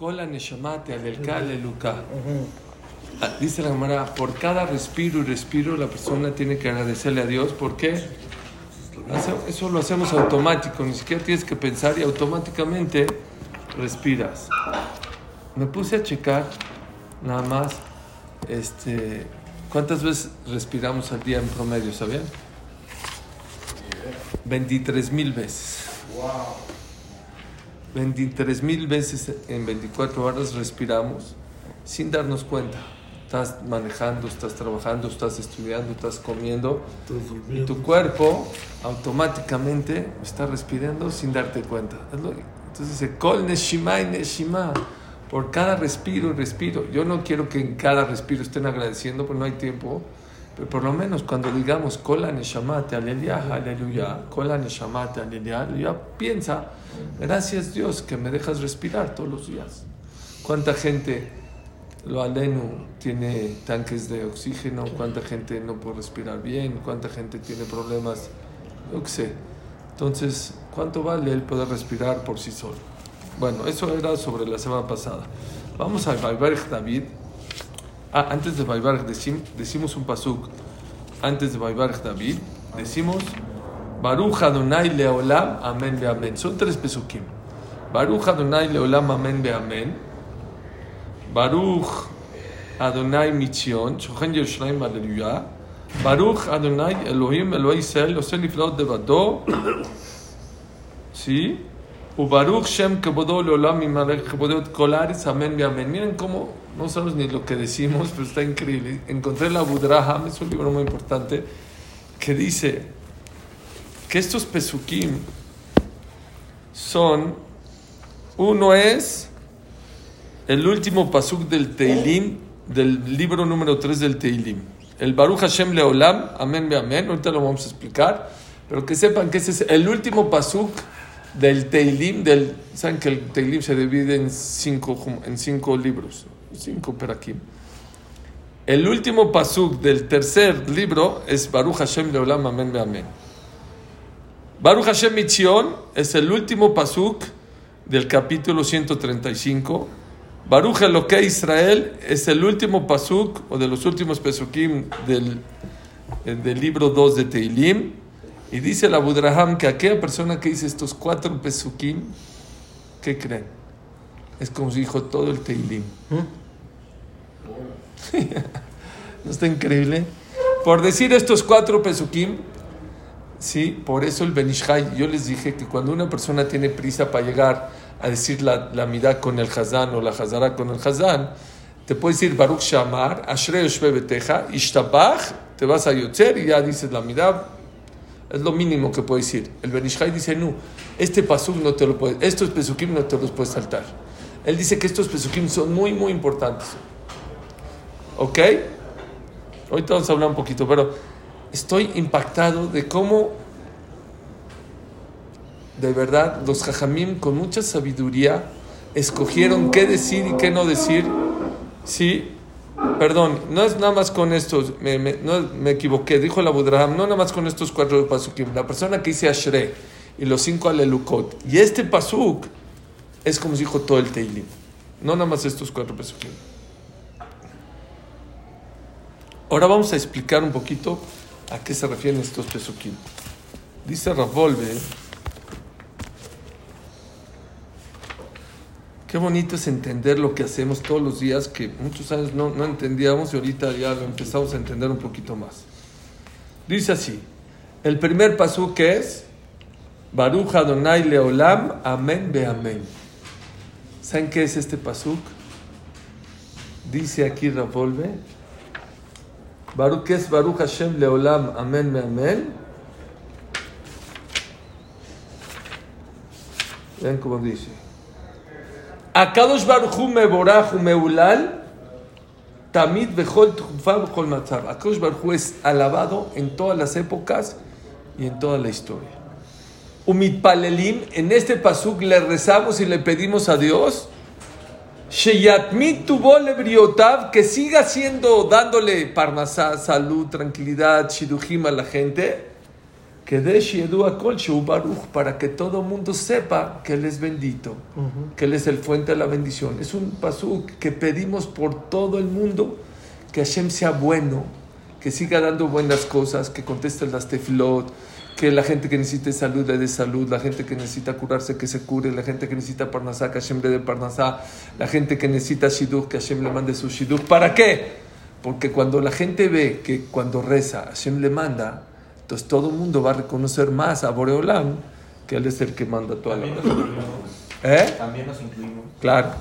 Kola Neshamate. Ah, Dice la Gemara, por cada respiro y respiro la persona tiene que agradecerle a Dios. ¿Por qué? Eso lo hacemos automático, ni siquiera tienes que pensar y automáticamente respiras. Me puse a checar nada más este, cuántas veces respiramos al día en promedio, ¿sabían? 23 mil veces. 23 mil veces en 24 horas respiramos sin darnos cuenta. Estás manejando, estás trabajando, estás estudiando, estás comiendo y tu cuerpo automáticamente está respirando sin darte cuenta. Entonces dice, Kol Neshima y Neshima. Por cada respiro y respiro. Yo no quiero que en cada respiro estén agradeciendo porque no hay tiempo. Pero por lo menos cuando digamos Kola Neshamate Aleluya, Aleluya, Kola Neshamate Aleluya, Aleluya, piensa, gracias Dios que me dejas respirar todos los días. ¿Cuánta gente, lo alenu, tiene tanques de oxígeno? ¿Cuánta gente no puede respirar bien? ¿Cuánta gente tiene problemas? Yo qué sé. Entonces, ¿cuánto vale el poder respirar por sí solo? Bueno, eso era sobre la semana pasada. Vamos a Baibarech David. Ah, antes de decim- decimos un pasuk. Antes de Baibarech David, decimos Baruch Adonai Leolam, Amén be Amén. Son tres pesukim. Baruch Adonai Leolam, Amén be Amén. Baruch Adonai Mitzion, Shochen Yerushalayim, Aleluya. Baruch Adonai Elohim, Elohim Israel, Ose Niflaot Devado. ¿Sí? Ubaruch Shem Kebodo Leolam Imalek Kebodot Kolaris, Amén be Amén. Miren cómo, no sabemos ni lo que decimos, pero está increíble. Encontré la Budraham, es un libro muy importante, que dice que estos pesukim son, uno es el último pasuk del Teilim, del libro número 3 del Teilim. El Baruch Hashem Leolam, amén, be amén. Ahorita lo vamos a explicar. Pero que sepan que ese es el último pasuk del Teilim. Del, Saben que el Teilim se divide en cinco, en cinco libros, cinco perakim. El último pasuk del tercer libro es Baruch Hashem Leolam, amén, be amén. Baruch Hashem Mitzion es el último pasuk del capítulo 135. Baruch Eloque Israel es el último pasuk o de los últimos pesukim del, eh, del libro 2 de Teilim. Y dice la Budraham que aquella persona que dice estos cuatro pesukim, ¿qué creen? Es como si dijo todo el Teilim. ¿No está increíble? Por decir estos cuatro pesukim, Sí, por eso el Benishai, yo les dije que cuando una persona tiene prisa para llegar a decir la, la midá con el Hazán o la Hazara con el Hazán, te puedes decir Baruch Shamar, Ashrei Beteja, Ishtabach, te vas a Yotzer y ya dices la midá. Es lo mínimo que puedes decir. El Benishai dice, no, este pasuk no te lo puedes, estos pesukim no te los puedes saltar. Él dice que estos pesukim son muy, muy importantes. ¿Ok? Ahorita vamos a hablar un poquito, pero estoy impactado de cómo de verdad los jajamim con mucha sabiduría escogieron qué decir y qué no decir. Sí, perdón, no es nada más con estos, me, me- me equivoqué, dijo la Budraham, no nada más con estos cuatro pasukim. La persona que dice Ashre y los cinco alelukot. Y este pasuk es como si dijo todo el Teilim, no nada más estos cuatro pasukim. Ahora vamos a explicar un poquito a qué se refieren estos pesukim. Dice Ravolve, qué bonito es entender lo que hacemos todos los días, que muchos años no, no entendíamos y ahorita ya lo empezamos a entender un poquito más. Dice así, el primer pasuk es, Baruch Adonai Leolam, Amén be Amén. ¿Saben qué es este pasuk? Dice aquí Ravolve, Baruch ¿qué es Baruch Hashem Leolam, Amén be Amén. Vean cómo dice. Akadosh Baruch Hu meborach meulal tamid bechol tchufa bechol matzav. Akadosh Baruch Hu es alabado en todas las épocas y en toda la historia. Umitpalelim, en este pasuk le rezamos y le pedimos a Dios Sheyatmit tuvo lebriotav, que siga siendo, dándole parnasá, salud, tranquilidad, shidujim a la gente, que de Shiedu Kol Baruch, para que todo mundo sepa que Él es bendito, que Él es el fuente de la bendición. Es un pasuk que pedimos por todo el mundo, que Hashem sea bueno, que siga dando buenas cosas, que conteste las tefilot, que la gente que necesite salud le dé salud, la gente que necesita curarse que se cure, la gente que necesita parnasá que Hashem le dé parnasá, la gente que necesita shidduch que Hashem le mande su shidduch. ¿Para qué? Porque cuando la gente ve que cuando reza Hashem le manda, entonces todo el mundo va a reconocer más a Boreolam que Él es el que manda toda la vida. ¿Eh? También nos incluimos. Claro,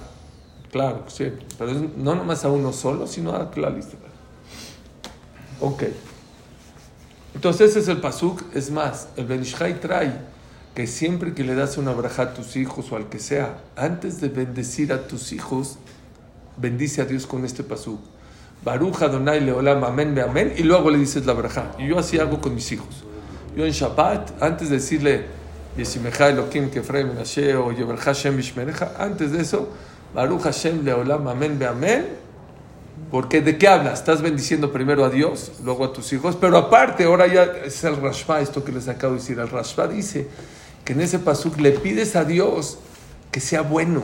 claro, sí. Pero no nomás a uno solo, sino a la lista. Ok. Entonces ese es el pasuk. Es más, el Benishai trae que siempre que le das una braja a tus hijos o al que sea, antes de bendecir a tus hijos, bendice a Dios con este pasuk. Baruch Adonai Leolam, amén, amén, y luego le dices la braja. Y yo así hago con mis hijos. Yo en Shabbat, antes de decirle Yesimecha Elohim Kefraim Menashe o Yebercha Hashem Bishmerecha, antes de eso, Baruch Hashem Leolam, amén, amén, porque ¿de qué hablas? Estás bendiciendo primero a Dios, luego a tus hijos, pero aparte, ahora ya es el Rashba, esto que les acabo de decir. El Rashba dice que en ese pasuk le pides a Dios que sea bueno,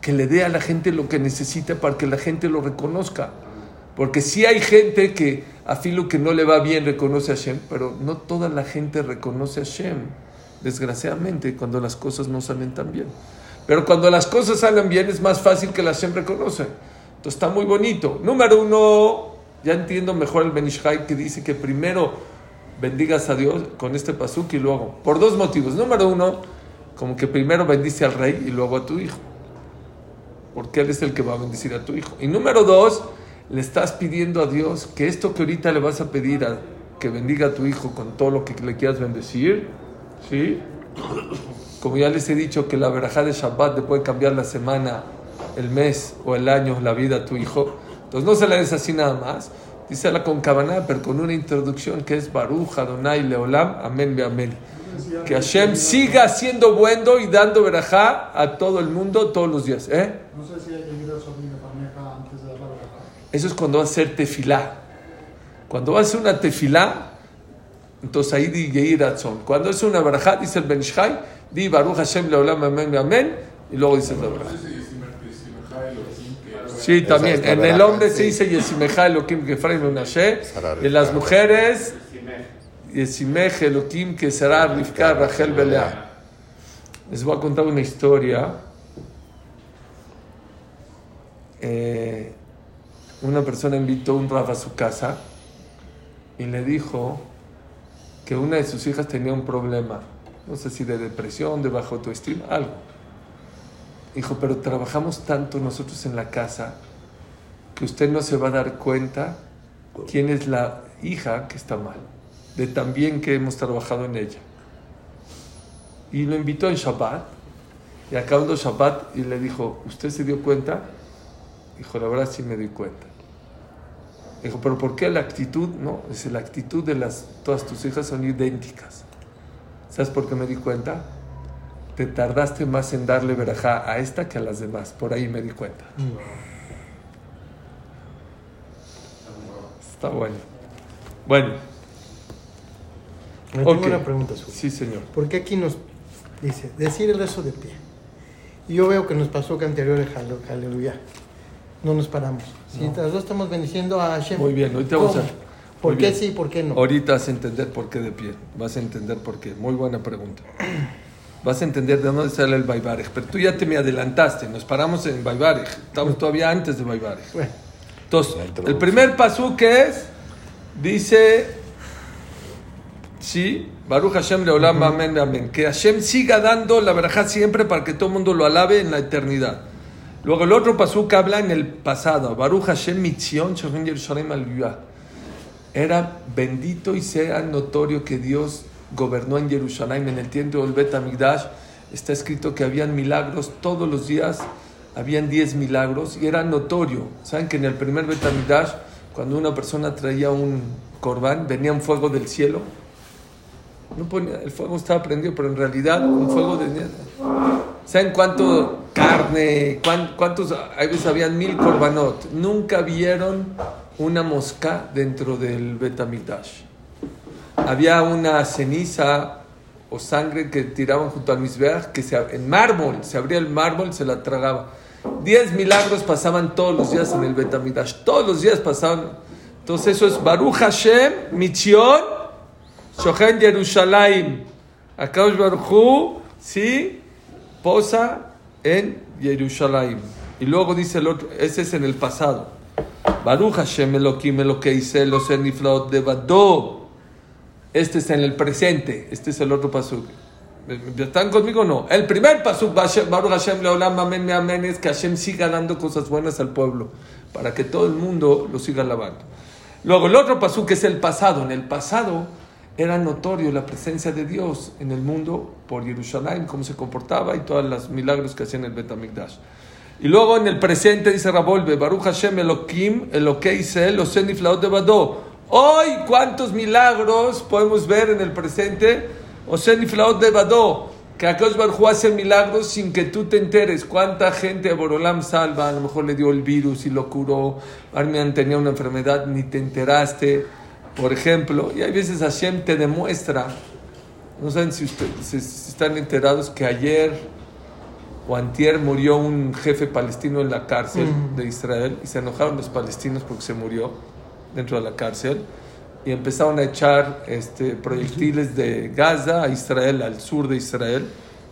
que le dé a la gente lo que necesita para que la gente lo reconozca. Porque si hay gente que a filo que no le va bien reconoce a Hashem, pero no toda la gente reconoce a Hashem, desgraciadamente, cuando las cosas no salen tan bien. Pero cuando las cosas salen bien es más fácil que la Hashem reconoce. Entonces está muy bonito. Número uno, ya entiendo mejor el Benishai que dice que primero bendigas a Dios con este pasuk y luego, por dos motivos. Número uno, como que primero bendice al rey y luego a tu hijo. Porque él es el que va a bendecir a tu hijo. Y número dos, le estás pidiendo a Dios que esto que ahorita le vas a pedir a que bendiga a tu hijo con todo lo que le quieras bendecir, ¿sí? Como ya les he dicho que la verajá de Shabbat te puede cambiar la semana el mes o el año, la vida a tu hijo. Entonces no se la des así nada más. Dísela con cabana, pero con una introducción que es Baruch, Adonai, Leolam, Amén, Amén. Que Hashem siga siendo bueno y dando verajá a todo el mundo todos los días. ¿eh? No sé si hay que antes de la Eso es cuando va a ser tefilá. Cuando va a ser una tefilá, entonces ahí di Yeir Cuando es una verajá, dice el Benishai, di Baruch Hashem Leolam, Amén, Amén, y luego dice la verajá. Sí, también. En el hombre se dice Yesimeja Elohim Gefraim Menashe. Y en las mujeres, Yesimej Elohim que será Rivka Rachel Belea. Les voy a contar una historia. Eh, una persona invitó a un Rafa a su casa y le dijo que una de sus hijas tenía un problema, no sé si de depresión, de bajo autoestima, algo. Dijo, pero trabajamos tanto nosotros en la casa que usted no se va a dar cuenta quién es la hija que está mal, de tan bien que hemos trabajado en ella. Y lo invitó en Shabbat, y acabando Shabbat, y le dijo, ¿usted se dio cuenta? Dijo, la verdad sí me di cuenta. Dijo, pero ¿por qué la actitud? No, es la actitud de las, todas tus hijas son idénticas. ¿Sabes por qué me di cuenta? Te tardaste más en darle verajá a esta que a las demás. Por ahí me di cuenta. Está bueno. Bueno. Me tengo una pregunta. Sí, señor. ¿Por qué aquí nos dice decir el rezo de pie? Y yo veo que nos pasó que anterior aleluya. No nos paramos. Si las dos estamos bendiciendo a Hashem. Muy bien, ahorita vamos a... ¿Por qué sí y por qué no? Ahorita vas a entender por qué de pie. Vas a entender por qué. Muy buena pregunta. Vas a entender de dónde sale el Baibarej. Pero tú ya te me adelantaste, nos paramos en Baibarej, estamos todavía antes de Baibarej. Entonces, el primer paso que es, dice, sí, Baruch Hashem Leolam, amén, amén. Que Hashem siga dando la verajá siempre para que todo el mundo lo alabe en la eternidad. Luego el otro paso que habla en el pasado, Baruch Hashem Mitzion, Jerusalem al Era bendito y sea notorio que Dios gobernó en Jerusalén en el tiempo del Bet Amigdash, está escrito que habían milagros todos los días, habían 10 milagros y era notorio. Saben que en el primer Bet Amigdash, cuando una persona traía un corbán, venía un fuego del cielo. No ponía, el fuego estaba prendido, pero en realidad un fuego de... ¿Saben cuánto carne? ¿Cuántos? A veces habían mil corbanot. Nunca vieron una mosca dentro del Betamigdash. Había una ceniza o sangre que tiraban junto al Mizbeach, que se, en mármol, se abría el mármol y se la tragaba. Diez milagros pasaban todos los días en el Betamidash, todos los días pasaban. Entonces eso es Baruch Hashem, Mitzion, Shochen Yerushalayim. Akadosh Baruch sí, posa en Yerushalayim. Y luego dice el otro, ese es en el pasado. Baruch Hashem Elohim Elokeisel los eniflaot de Badó. Este es en el presente. Este es el otro pasuk. ¿Están conmigo o no? El primer pasuk, Baruch Hashem Leolam Amen Amen, es que Hashem siga dando cosas buenas al pueblo. Para que todo el mundo lo siga alabando. Luego el otro pasuk es el pasado. En el pasado era notorio la presencia de Dios en el mundo por Jerusalén, cómo se comportaba y todos los milagros que hacía en el Betamigdash. Y luego en el presente dice Rabolbe, Baruch Hashem Elohim, Elokeisel, Oseniflaot de Badó. Hoy, ¿cuántos milagros podemos ver en el presente? Oseniflaot de Badó. Que Akash Baruch hace milagros sin que tú te enteres. ¿Cuánta gente a Borolam salva? A lo mejor le dio el virus y lo curó. Armian tenía una enfermedad, ni te enteraste. Por ejemplo, y hay veces Hashem te demuestra, no saben si ustedes están enterados que ayer o antier murió un jefe palestino en la cárcel de Israel y se enojaron los palestinos porque se murió dentro de la cárcel y empezaron a echar este, proyectiles de Gaza a Israel, al sur de Israel.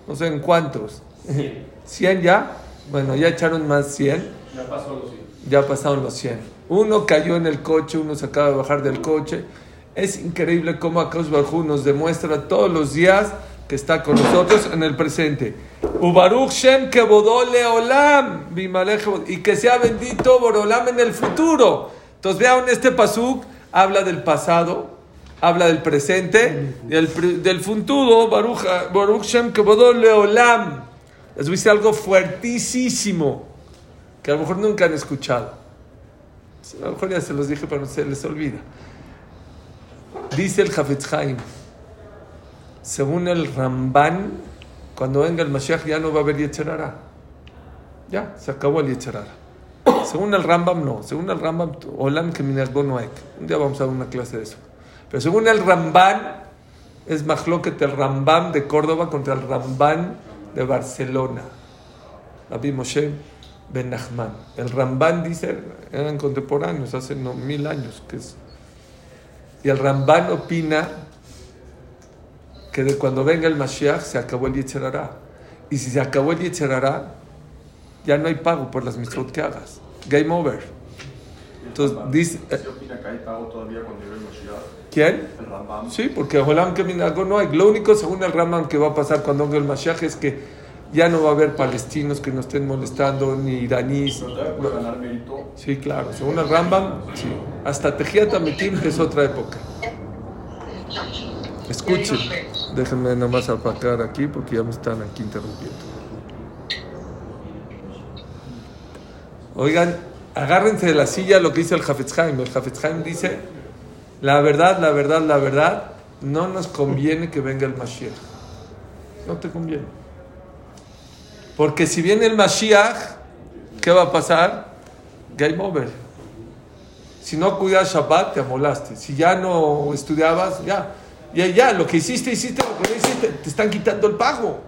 No sé en cuántos. ¿100 ya? Bueno, ya echaron más 100. Ya pasó los 100. Ya pasaron los 100. Uno cayó en el coche, uno se acaba de bajar del coche. Es increíble cómo Akash Barjú nos demuestra todos los días que está con nosotros en el presente. Ubaruch Shem que Leolam, y que sea bendito Borolam en el futuro. Entonces vean este pasuk, habla del pasado, habla del presente, del, del futuro, Baruch, Baruch Shem Leolam. Les voy a decir algo fuertísimo, que a lo mejor nunca han escuchado. A lo mejor ya se los dije, pero no se les olvida. Dice el Hafetz Haim, según el Ramban, cuando venga el Mashiach ya no va a haber Yetzerara. Ya, se acabó el Yetzerara. Según el Rambam, no. Según el Rambam, Olam que no hay. Un día vamos a dar una clase de eso. Pero según el Ramban, es Mahloket el Rambam de Córdoba contra el Ramban de Barcelona. Rabbi Moshe Ben Nachman. El Ramban dice, eran contemporáneos, hace no, mil años. Que es, y el Ramban opina que de cuando venga el Mashiach se acabó el Yetzerará. Y si se acabó el Yetzerará, ya no hay pago por las mitzvot que hagas. Game over. Entonces dice. ¿Se opina que hay pago todavía cuando llegue el Mashiach? ¿Quién? El Rambam. Sí, porque Olam que no hay. Lo único, según el Rambam, que va a pasar cuando venga el Mashiach es que ya no va a haber palestinos que nos estén molestando, ni iraníes. ¿Pero ganar mérito? Sí, claro. Según el Rambam, sí. Hasta Tejiat que es otra época. Escuchen. Déjenme nomás apacar aquí porque ya me están aquí interrumpiendo. Oigan, agárrense de la silla lo que dice el Hafetz El Hafetz dice, la verdad, la verdad, la verdad, no nos conviene que venga el Mashiach. No te conviene. Porque si viene el Mashiach, ¿qué va a pasar? Game over. Si no cuidas Shabbat, te amolaste. Si ya no estudiabas, ya. Ya, ya, lo que hiciste, hiciste, lo que no hiciste, te están quitando el pago.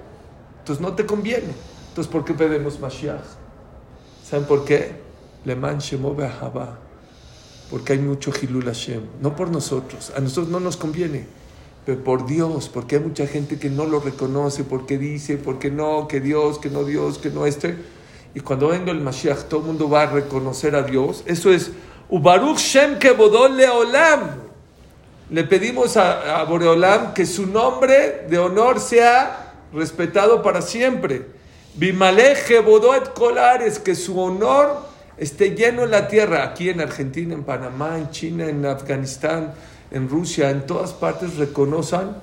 Entonces no te conviene. Entonces, ¿por qué pedimos Mashiach? ¿Saben por qué? Le Porque hay mucho Hilul Hashem. No por nosotros. A nosotros no nos conviene. Pero por Dios. Porque hay mucha gente que no lo reconoce. Porque dice, porque no, que Dios, que no Dios, que no este. Y cuando venga el Mashiach, todo el mundo va a reconocer a Dios. Eso es Ubaruch Shem Kebodol Leolam le pedimos a, Boreolam que su nombre de honor sea respetado para siempre. Bimaleje Bodoet Colares, que su honor esté lleno en la tierra, aquí en Argentina, en Panamá, en China, en Afganistán, en Rusia, en todas partes reconozcan,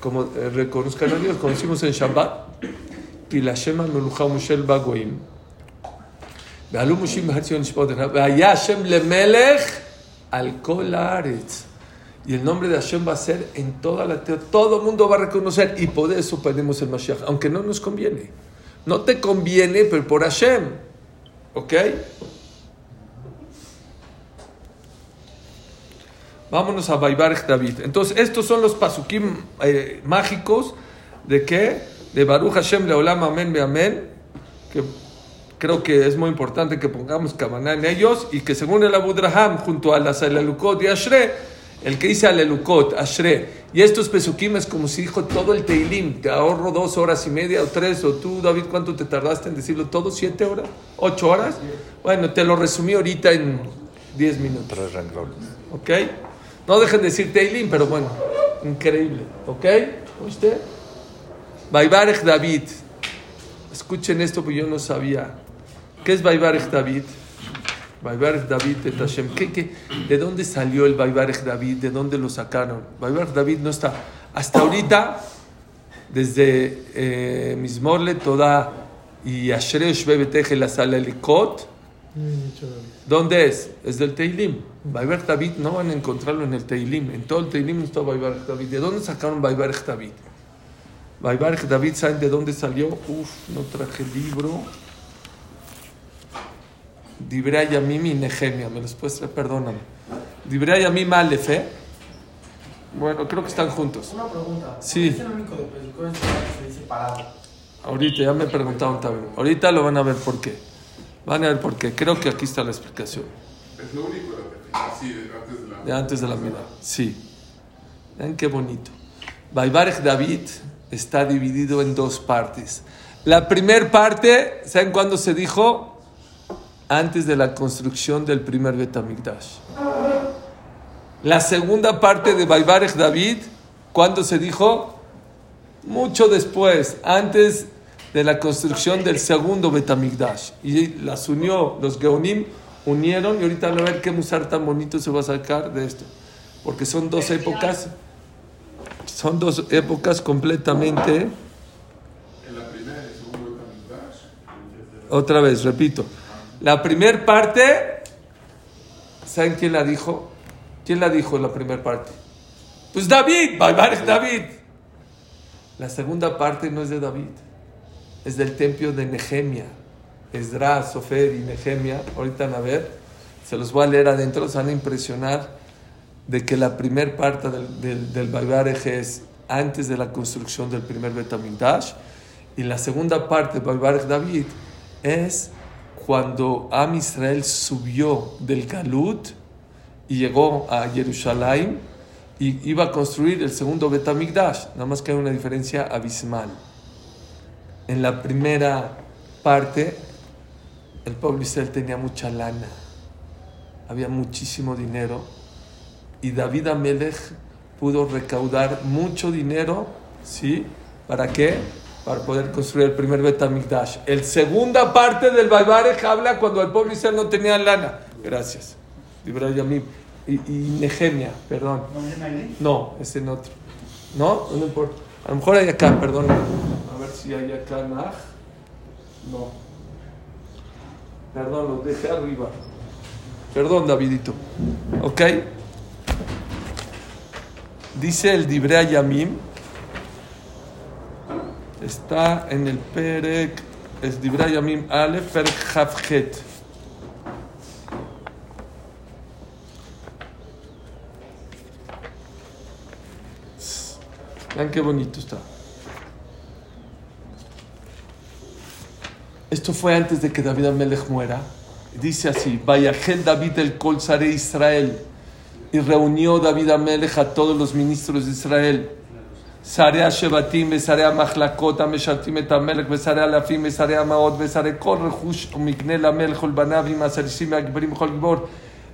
como eh, reconozcan a Dios, como decimos en Shabbat, y la Shema Melucha Mushel Bagoim. Y el nombre de Hashem va a ser en toda la tierra. Todo el mundo va a reconocer. Y por eso pedimos el Mashiach. Aunque no nos conviene. No te conviene, pero por Hashem. ¿Ok? Vámonos a Baibarech David. Entonces, estos son los pasukim eh, mágicos de que de Baruch Hashem Leolam Amén Be Amén, que creo que es muy importante que pongamos cabana en ellos y que según el Abudraham, junto a las Alelukot y Ashre, el que dice Alelukot, Ashre, y estos pesukim es como si dijo todo el Teilim, te ahorro dos horas y media o tres, o tú, David, ¿cuánto te tardaste en decirlo todo? ¿Siete horas? ¿Ocho horas? Bueno, te lo resumí ahorita en diez minutos. Tres renglones. ¿Ok? No dejen de decir Teilim, pero bueno, increíble. ¿Ok? ¿Usted? Baibarech David. Escuchen esto porque yo no sabía. ¿Qué es Baibarech David? Baibarech David Hashem. De dónde salió el Baibarech David? ¿De dónde lo sacaron? Baibarech David no está. Hasta ahorita, desde eh, Mismorle, Toda y Ashrei Shvebeteje la sala Elikot. ¿Dónde es? Es del Teilim. Baibarech David no van a encontrarlo en el Teilim. En todo el Teilim no está Baibarech David. ¿De dónde sacaron Baibarech David? Baibarech David, ¿saben de dónde salió? Uf, no traje libro. Dibrei Yamim y Nehemia. ¿Me los puedes traer? Perdóname. Dibrei Yamim Aleph, ¿eh? Bueno, creo que están juntos. Una pregunta. Sí. ¿Es el único de que se dice parado? Ahorita, ya me preguntaron también. Ahorita lo van a ver por qué. Van a ver por qué. Creo que aquí está la explicación. Es lo único de repente, sí, de antes de la... De antes de la mirada. Sí. Vean qué bonito. Baibarech David está dividido en dos partes. La primera parte, ¿saben cuándo se dijo? Antes de la construcción del primer Betamigdash. La segunda parte de Baibarech David, ¿cuándo se dijo? Mucho después, antes de la construcción del segundo Betamigdash. Y las unió, los Geonim unieron, y ahorita van a ver qué musar tan bonito se va a sacar de esto. Porque son dos épocas, son dos épocas completamente. En la primera y segundo Betamigdash. Otra vez, repito. La primera parte, ¿saben quién la dijo? ¿Quién la dijo en la primera parte? Pues David, David. La segunda parte no es de David, es del templo de Nehemia. Esdras, Sofer y Nehemia, ahorita van a ver, se los voy a leer adentro, se van a impresionar de que la primera parte del, del, es antes de la construcción del primer Betamigdash y la segunda parte del David es cuando Am Israel subió del Galut y llegó a Jerusalén y iba a construir el segundo Betamigdash, nada más que hay una diferencia abismal. En la primera parte, el pueblo Israel tenía mucha lana, había muchísimo dinero y David Amelech pudo recaudar mucho dinero, ¿sí? ¿Para qué? Para poder construir el primer Betamigdash. El segunda parte del Baibarech habla cuando el pueblo Israel no tenía lana. Gracias. Y, y Nehemia, perdón. ¿No viene ahí? No, es en otro. ¿No? No importa. A lo mejor hay acá, perdón. A ver si hay acá Nah. No. Perdón, lo dejé arriba. Perdón, Davidito. ¿Ok? Dice el Dibrea Yamim. Está en el Perek. Es Dibrea Yamim Aleph, Perek Havchet. Vean qué bonito está. Esto fue antes de que David Amelech muera. Dice así: Vayajel David el Kol Sare Israel. Y reunió David Amelech a todos los ministros de Israel.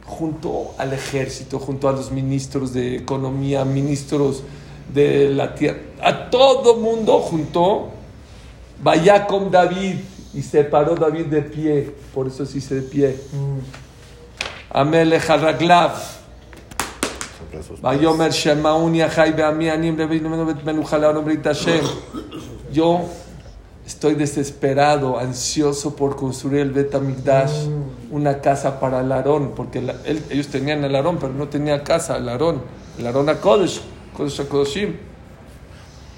Junto al ejército, junto a los ministros de economía, ministros de la tierra. A todo mundo juntó. Vaya con David. Y se paró David de pie. Por eso se dice de pie. Amelech Haraglav. Yo estoy desesperado, ansioso por construir el Bet Amigdash, una casa para el Aarón, porque la- él- ellos tenían el Aarón, pero no tenía casa, el Aarón, el Aarón a Kodesh, Kodesh a Kodeshim.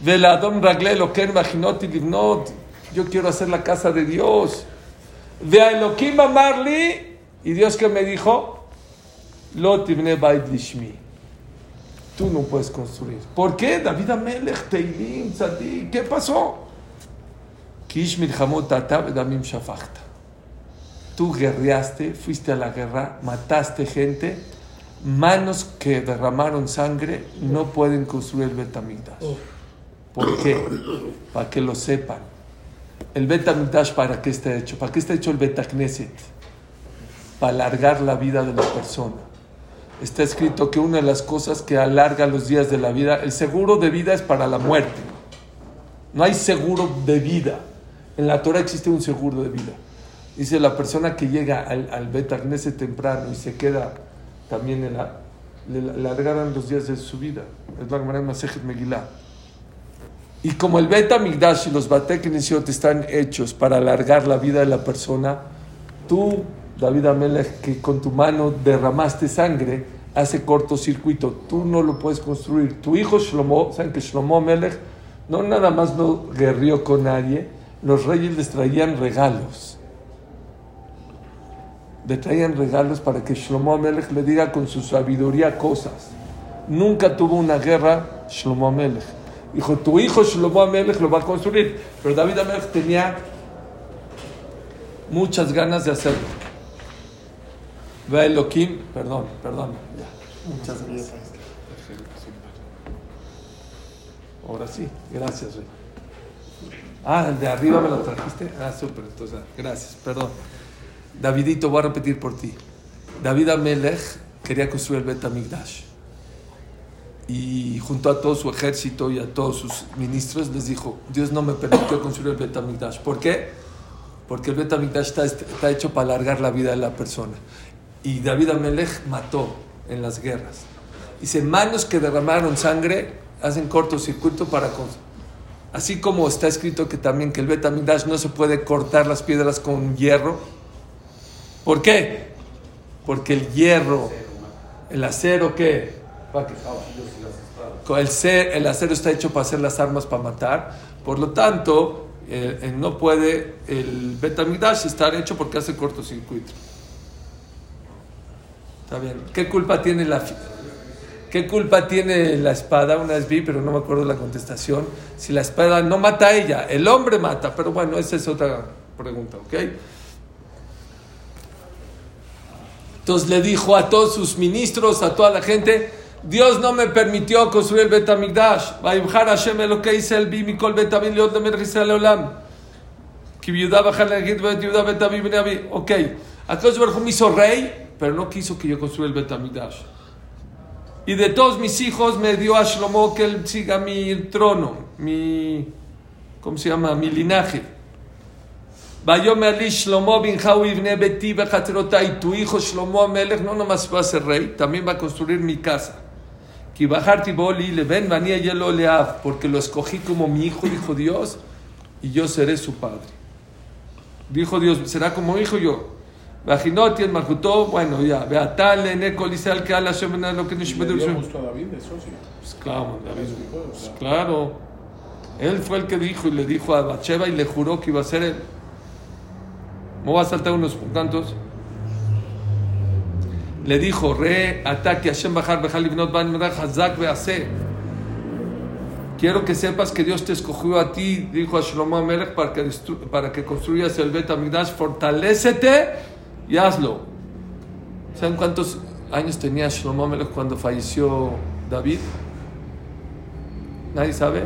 Veladom Ragle Eloken Machinot y. Yo quiero hacer la casa de Dios. A Elohim Amarli. Y Dios que me dijo, Lo tibne bait lishmi. Tú no puedes construir. ¿Por qué? David Amelech, Teilim, Tzadik, ¿qué pasó? Tú guerreaste, fuiste a la guerra, mataste gente, manos que derramaron sangre no pueden construir el Betamigdash. ¿Por qué? Para que lo sepan. El Betamigdash, ¿para qué está hecho? ¿Para qué está hecho el Betagneset? Para alargar la vida de la persona. Está escrito que una de las cosas que alarga los días de la vida, el seguro de vida es para la muerte. No hay seguro de vida. En la Torah existe un seguro de vida. Dice la persona que llega al, al Betagneset temprano y se queda también en la, le, los días de su vida. Es Masejet Megillah. Y como el Beta Migdash y los Batek están hechos para alargar la vida de la persona, tú, David Amelech, que con tu mano derramaste sangre, hace cortocircuito. Tú no lo puedes construir. Tu hijo Shlomo, ¿saben que Shlomo Amelech no nada más no guerrió con nadie? Los reyes les traían regalos. Le traían regalos para que Shlomo Amelech le diga con su sabiduría cosas. Nunca tuvo una guerra Shlomo Amelech. Dijo, tu hijo Shlomo Amelech lo va a construir. Pero David Amelech tenía muchas ganas de hacerlo. Ve Elohim, perdón, perdón. Ya. Muchas gracias. Ahora sí, gracias, Rey. Ah, el de arriba me lo trajiste. Ah, súper, entonces, gracias, perdón. Davidito, voy a repetir por ti. David Amelech quería construir el Bet Amigdash y junto a todo su ejército y a todos sus ministros les dijo, Dios no me permitió construir el Betamigdash. ¿Por qué? Porque el Betamigdash está, está hecho para alargar la vida de la persona. Y David Amelech mató en las guerras. Dice, manos que derramaron sangre hacen cortocircuito para... Así como está escrito que también que el Betamigdash no se puede cortar las piedras con hierro. ¿Por qué? Porque el hierro, el acero, ¿qué? El, ser, el acero está hecho para hacer las armas para matar. Por lo tanto, eh, eh, no puede el Betamidash estar hecho porque hace cortocircuito. Está bien. ¿Qué culpa tiene la, ¿Qué culpa tiene la espada? Una vez vi, pero no me acuerdo la contestación. Si la espada no mata a ella, el hombre mata. Pero bueno, esa es otra pregunta, ¿ok? Entonces le dijo a todos sus ministros, a toda la gente, Dios no me permitió construir el Betamigdash. Vayimhar Hashem lo que hice el bimikol Betamil de Mergisal Olam. Que viuda bajar la gente, viuda Betamil Ok. Acá Akash Barhum hizo rey pero no quiso que yo construya el Betamidash. Y de todos mis hijos me dio a Shlomo que él siga mi trono, mi, ¿cómo se llama? Mi linaje. Vayome Ali Shlomo bin ibne Beti y tu hijo Shlomo Amelech no nomás va a ser rey, también va a construir mi casa. Kibaharti Boli porque lo escogí como mi hijo, dijo Dios, y yo seré su padre. Dijo Dios, será como hijo yo. Bajinoti el Marjutó, bueno, ya, Beatal, Ene, Colisal, que ala Shemen, lo que no ¿Le dio gusto a David eso sí? Pues claro, David, pues claro. Él fue el que dijo y le dijo a Bacheva y le juró que iba a ser él. Me voy a saltar unos tantos. Le dijo, re, ataque Hashem Bahar Behal Ibnot Ban Merach Hazak Bease. Quiero que sepas que Dios te escogió a ti, dijo a Shlomo Amelech, para que, para que construyas el Bet Amigdash. Fortalécete y hazlo. ¿Saben cuántos años tenía Shlomo Amelech cuando falleció David? ¿Nadie sabe?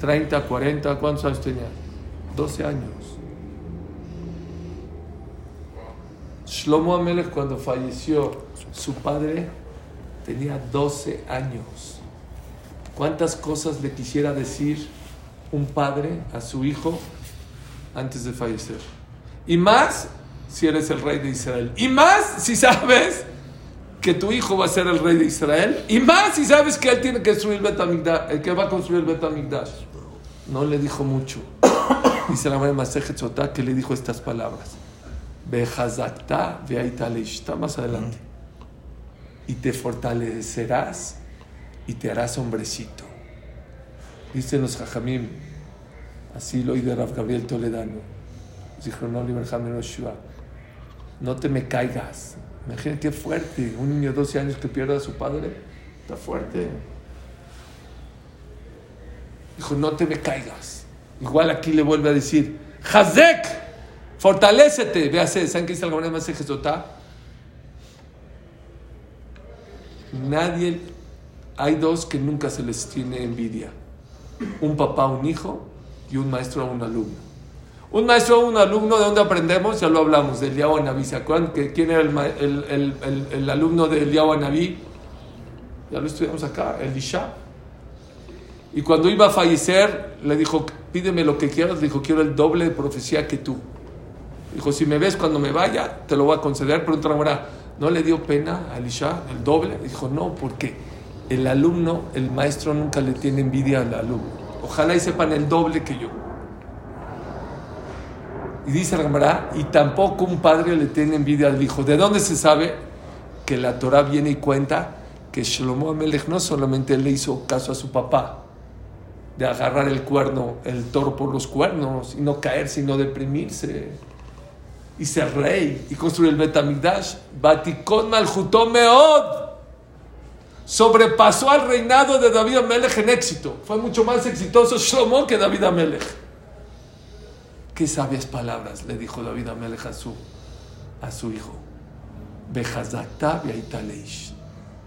30, 40, ¿cuántos años tenía? 12 años. Shlomo Amelech cuando falleció su padre tenía 12 años. ¿Cuántas cosas le quisiera decir un padre a su hijo antes de fallecer? Y más si eres el rey de Israel. Y más si sabes que tu hijo va a ser el rey de Israel. Y más si sabes que él tiene que construir el Betamigdash, el que va a construir el Betamigdash. No le dijo mucho. Dice la María Masejet Sotá que le dijo estas palabras. Behazakta veaitalishta más adelante. Y te fortalecerás y te harás hombrecito. Dicen los Jajamim, así lo oí de Rav Gabriel Toledano. No te me caigas. Imagínate qué fuerte, un niño de 12 años que pierde a su padre. Está fuerte. Dijo, no te me caigas. Igual aquí le vuelve a decir, Hazek, fortalécete. Véase, ¿saben qué dice la más Jesotá? Nadie, hay dos que nunca se les tiene envidia. Un papá a un hijo y un maestro a un alumno. Un maestro un alumno, ¿de dónde aprendemos? Ya lo hablamos, de Eliyahu Anabí. ¿Se acuerdan quién era el, el, el, el, alumno de? Ya lo estudiamos acá, Elisha. Y cuando iba a fallecer, le dijo, pídeme lo que quieras. Le dijo, quiero el doble de profecía que tú. Dijo, si me ves cuando me vaya, te lo voy a conceder. Pero otra ¿no le dio pena a Elisha el doble? Dijo, no, porque el alumno, el maestro nunca le tiene envidia al alumno. Ojalá y sepan el doble que yo. Y dice la Gemara, y tampoco un padre le tiene envidia al hijo. ¿De dónde se sabe que la Torah viene y cuenta que Shlomo Amelech no solamente le hizo caso a su papá, de agarrar el cuerno, el toro por los cuernos, y no caer, sino deprimirse, y ser rey, y construir el Betamigdash, Batikon Malchutó Meod, sobrepasó al reinado de David Amelech en éxito. Fue mucho más exitoso Shlomo que David Amelech. Qué sabias palabras le dijo David a su, a su hijo.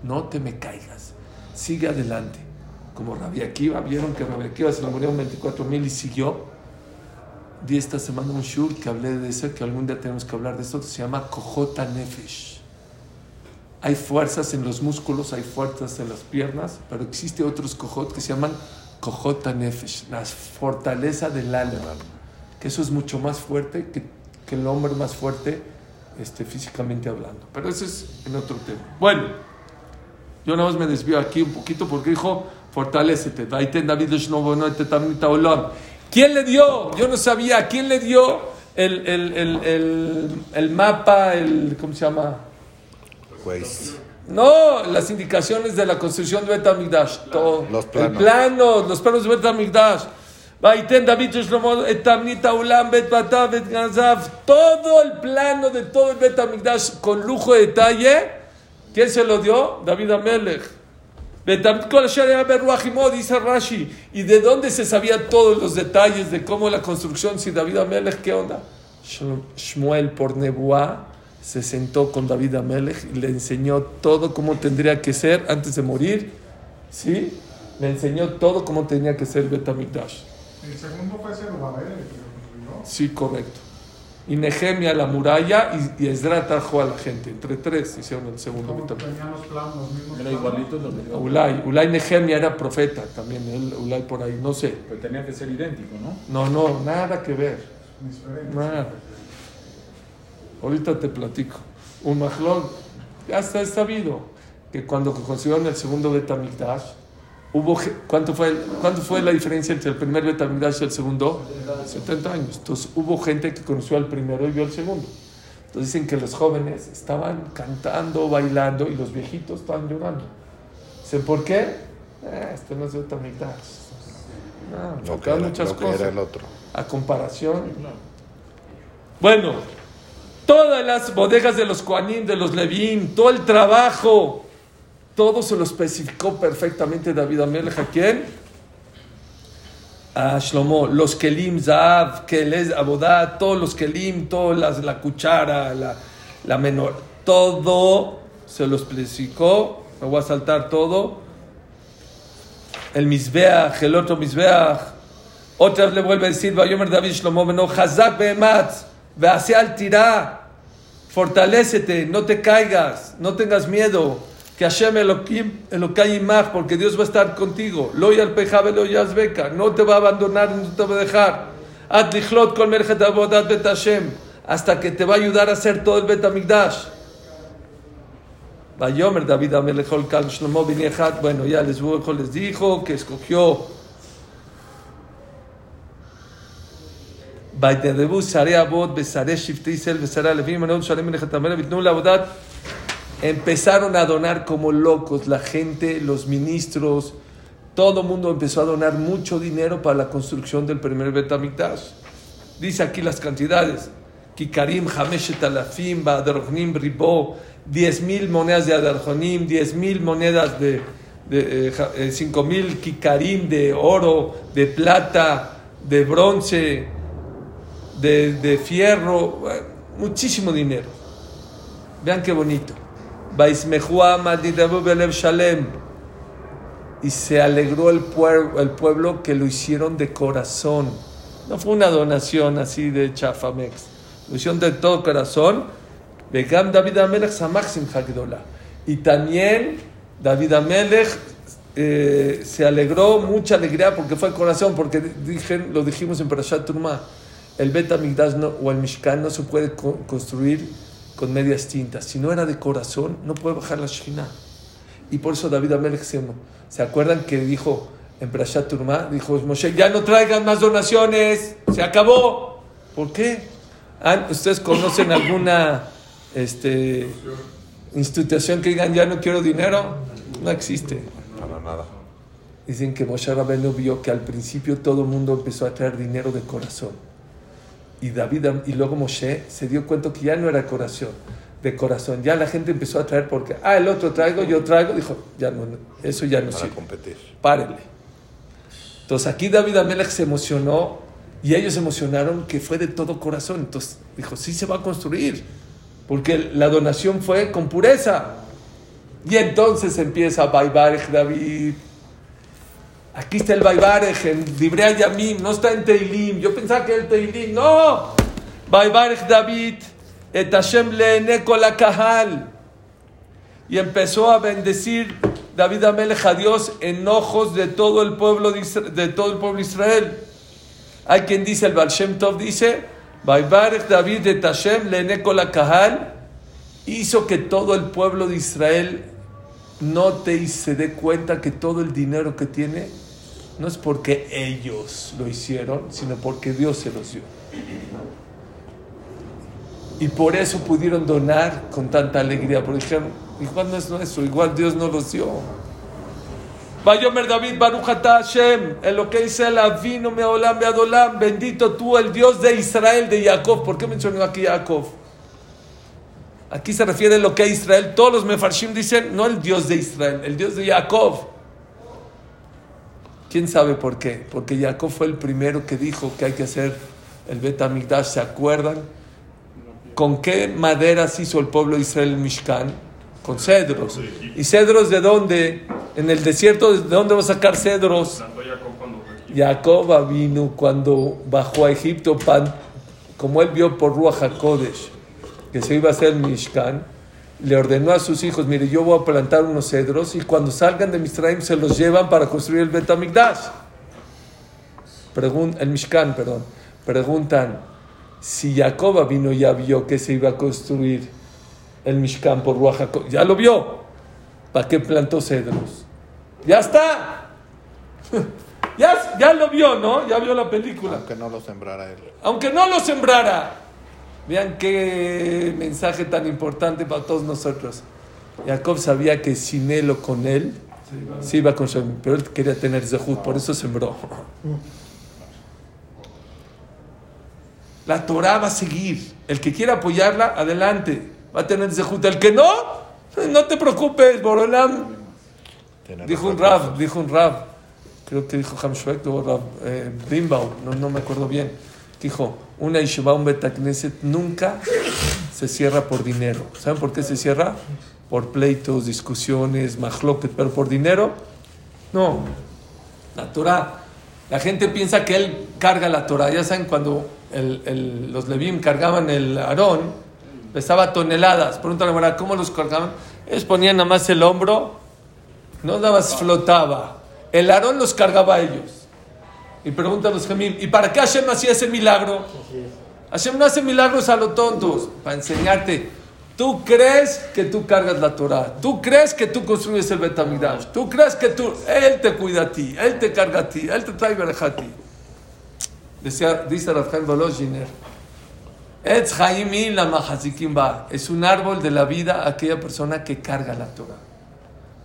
No te me caigas. Sigue adelante. Como Rabbi Akiva, vieron que Rabbi Akiva se le murieron 24 mil y siguió. Di esta semana un shur que hablé de eso, que algún día tenemos que hablar de esto, que se llama Kohota Nefesh. Hay fuerzas en los músculos, hay fuerzas en las piernas, pero existe otros Kohot que se llaman Kohota Nefesh, la fortaleza del alma que eso es mucho más fuerte que, que el hombre más fuerte este, físicamente hablando. Pero eso es en otro tema. Bueno, yo nada más me desvío aquí un poquito porque dijo, fortalécete. Vaiten David Shnobo, no te tamita olam. ¿Quién le dio? Yo no sabía. ¿Quién le dio el, el, el, el, mapa, el, ¿cómo se llama? Waze. No, las indicaciones de la construcción de Betamigdash. Los El planos. plano, los planos de Betamigdash. Todo el plano de todo el Betamigdash con lujo de detalle. ¿Quién se lo dio? David Amelech. Dice Rashi. ¿Y de dónde se sabía todos los detalles de cómo la construcción? Si David Amelech, ¿qué onda? Shmuel por Nebuá se sentó con David Amelech y le enseñó todo cómo tendría que ser antes de morir. ¿Sí? Le enseñó todo cómo tenía que ser Betamigdash. El segundo fue Zerubabel, el que lo construyó. Sí, correcto. Y Nehemia la muralla y, y Esdra trajo a la gente. Entre tres hicieron el segundo Como Betamigdash. tenían los planos, los mismos Era planos. igualito lo. Ulay, Ulay Nehemia era profeta también, él, Ulay por ahí, no sé. Pero tenía que ser idéntico, ¿no? No, no, nada que ver. Nada. Ahorita te platico. Un majlón, ya está sabido que cuando consiguieron el segundo Betamigdash, hubo, ¿cuánto fue, ¿cuánto fue la diferencia entre el primer Betamigdash y el segundo? 70 años. Entonces hubo gente que conoció al primero y vio el segundo. Entonces dicen que los jóvenes estaban cantando, bailando y los viejitos estaban llorando. Dicen, ¿por qué? Eh, este no es Betamigdash. No, Lo que era, muchas que cosas era el otro. a comparación. Bueno, todas las bodegas de los Koanim, de los Levim, todo el trabajo, todo se lo especificó perfectamente David Amelech. ¿A quién? A Shlomo. Los Kelim, Zahav, Keles, Abodá, todos los Kelim, todas la cuchara, la, la menor, todo se lo especificó. Me voy a saltar todo. El Mizbeach, el otro Mizbeach. Otra vez le vuelve a decir, Vayomer David Shlomo Beno, Hazak Behemat, Vease al tirá, fortalécete, no te caigas, no tengas miedo, que Hashem Elohim, Elohim porque Dios va a estar contigo. Lo al. No te va a abandonar, no te va a dejar. Atlichlot bet Hashem. Hasta que te va a ayudar a hacer todo el betamigdash. Vayomer David Amelechol Kal Shlomo Bueno, ya les, les dijo que escogió. Sare Besare Besare Alevim, Manon Shalem, Benejatamer, Vitnu Laudat empezaron a donar como locos la gente, los ministros, todo el mundo empezó a donar mucho dinero para la construcción del primer Betamikdash. Dice aquí las cantidades. Kikarim, Hameshet Alafim, Badarjonim, Ribó, 10 mil monedas de Adarjonim, 10 mil monedas de de, eh, ja- eh, cinco mil kikarim de oro, de plata, de bronce, de, de fierro, bueno, muchísimo dinero. Vean qué bonito. Y se alegró el, pueblo, el pueblo que lo hicieron de corazón. No fue una donación así de chafamex. Lo hicieron de todo corazón. David. Y también David Amelech eh, se alegró, mucha alegría porque fue corazón, porque dije, lo dijimos en Parashat Turma. El Bet Amigdash no- o el Mishkan no se puede co- construir con medias tintas. Si no era de corazón, no puede bajar la Shekhinah. Y por eso David Amelech se, ¿se acuerdan que dijo en Parashat Turma? Dijo Moshe, ya no traigan más donaciones, se acabó. ¿Por qué? Ah, ¿Ustedes conocen alguna este, institución que digan, ya no quiero dinero? No existe. Para nada. Dicen que Moshe Rabbeinu vio que al principio todo el mundo empezó a traer dinero de corazón. Y, David, y luego Moshe se dio cuenta que ya no era corazón, de corazón. Ya la gente empezó a traer porque, ah, el otro traigo, yo traigo. Dijo, ya no, eso ya no Para sirve. competir. Párenle. Entonces aquí David Amelech se emocionó y ellos se emocionaron que fue de todo corazón. Entonces dijo, sí se va a construir, porque la donación fue con pureza. Y entonces empieza Baibarech David. Aquí está el Baibarech en Dibrei Yamim, no está en Teilim. Yo pensaba que era el Teilim. No. Baibarech David, et Hashem kol kahal y empezó a bendecir David Amelech a Dios en ojos de todo el pueblo de, Isra- de todo el pueblo de Israel. Hay quien dice, el Baal Shem Tov dice, Baibarech David de Tashem kol kahal hizo que todo el pueblo de Israel note y se dé cuenta que todo el dinero que tiene no es porque ellos lo hicieron, sino porque Dios se los dio. Y por eso pudieron donar con tanta alegría, porque dijeron, igual no es nuestro, igual Dios no los dio. Vayomer David Baruch atah Hashem, en lo que dice el vino me olam adolam, bendito tú, el Dios de Israel, de Jacob. ¿Por qué mencionó aquí Jacob? Aquí se refiere a lo que es Israel. Todos los mefarshim dicen, no el Dios de Israel, el Dios de Jacob. ¿Quién sabe por qué? Porque Jacob fue el primero que dijo que hay que hacer el Bet Hamikdash, ¿se acuerdan? ¿Con qué maderas hizo el pueblo de Israel el Mishkan? Con cedros. ¿Y cedros de dónde? En el desierto, ¿de dónde va a sacar cedros? Jacob vino cuando bajó a Egipto, pan- como él vio por Ruach HaKodesh, que se iba a hacer el Mishkan, le ordenó a sus hijos, mire, yo voy a plantar unos cedros y cuando salgan de Misraim se los llevan para construir el Bet HaMikdash. Pregun- el Mishkan, perdón. Preguntan, si Jacob vino ya vio que se iba a construir el Mishkan por Ruach ya lo vio, ¿para qué plantó cedros? Ya está. Ya, ya lo vio, ¿no? Ya vio la película. Aunque no lo sembrara él. Aunque no lo sembrara. Vean qué mensaje tan importante para todos nosotros. Jacob sabía que sin él o con él se iba a construir, pero él quería tener Zehut, por eso sembró. La Torah va a seguir. El que quiera apoyarla, adelante. Va a tener Zehut. El que no, no te preocupes, Borolam. Dijo un rab, dijo un rab, creo que dijo Hamshwek o rab eh, no me acuerdo bien. Dijo, una yeshiva, un betacneset nunca se cierra por dinero. ¿Saben por qué se cierra? Por pleitos, discusiones, mahloket, pero por dinero, no. La Torah, la gente piensa que él carga la Torah. Ya saben, cuando el- el- los Levim cargaban el Aarón, pesaba toneladas. Pregúntale, ¿verdad? ¿cómo los cargaban? Ellos ponían nada más el hombro no nada más flotaba. El Aarón los cargaba a ellos. Y preguntan los Gemim, ¿y para qué Hashem hacía ese milagro? Hashem no hace milagros a los tontos, para enseñarte. Tú crees que tú cargas la Torah, tú crees que tú construyes el Betamidash, tú crees que tú, Él te cuida a ti, Él te carga a ti, Él te trae a ti. Decía, dice Rafael ba. es un árbol de la vida a aquella persona que carga la Torah.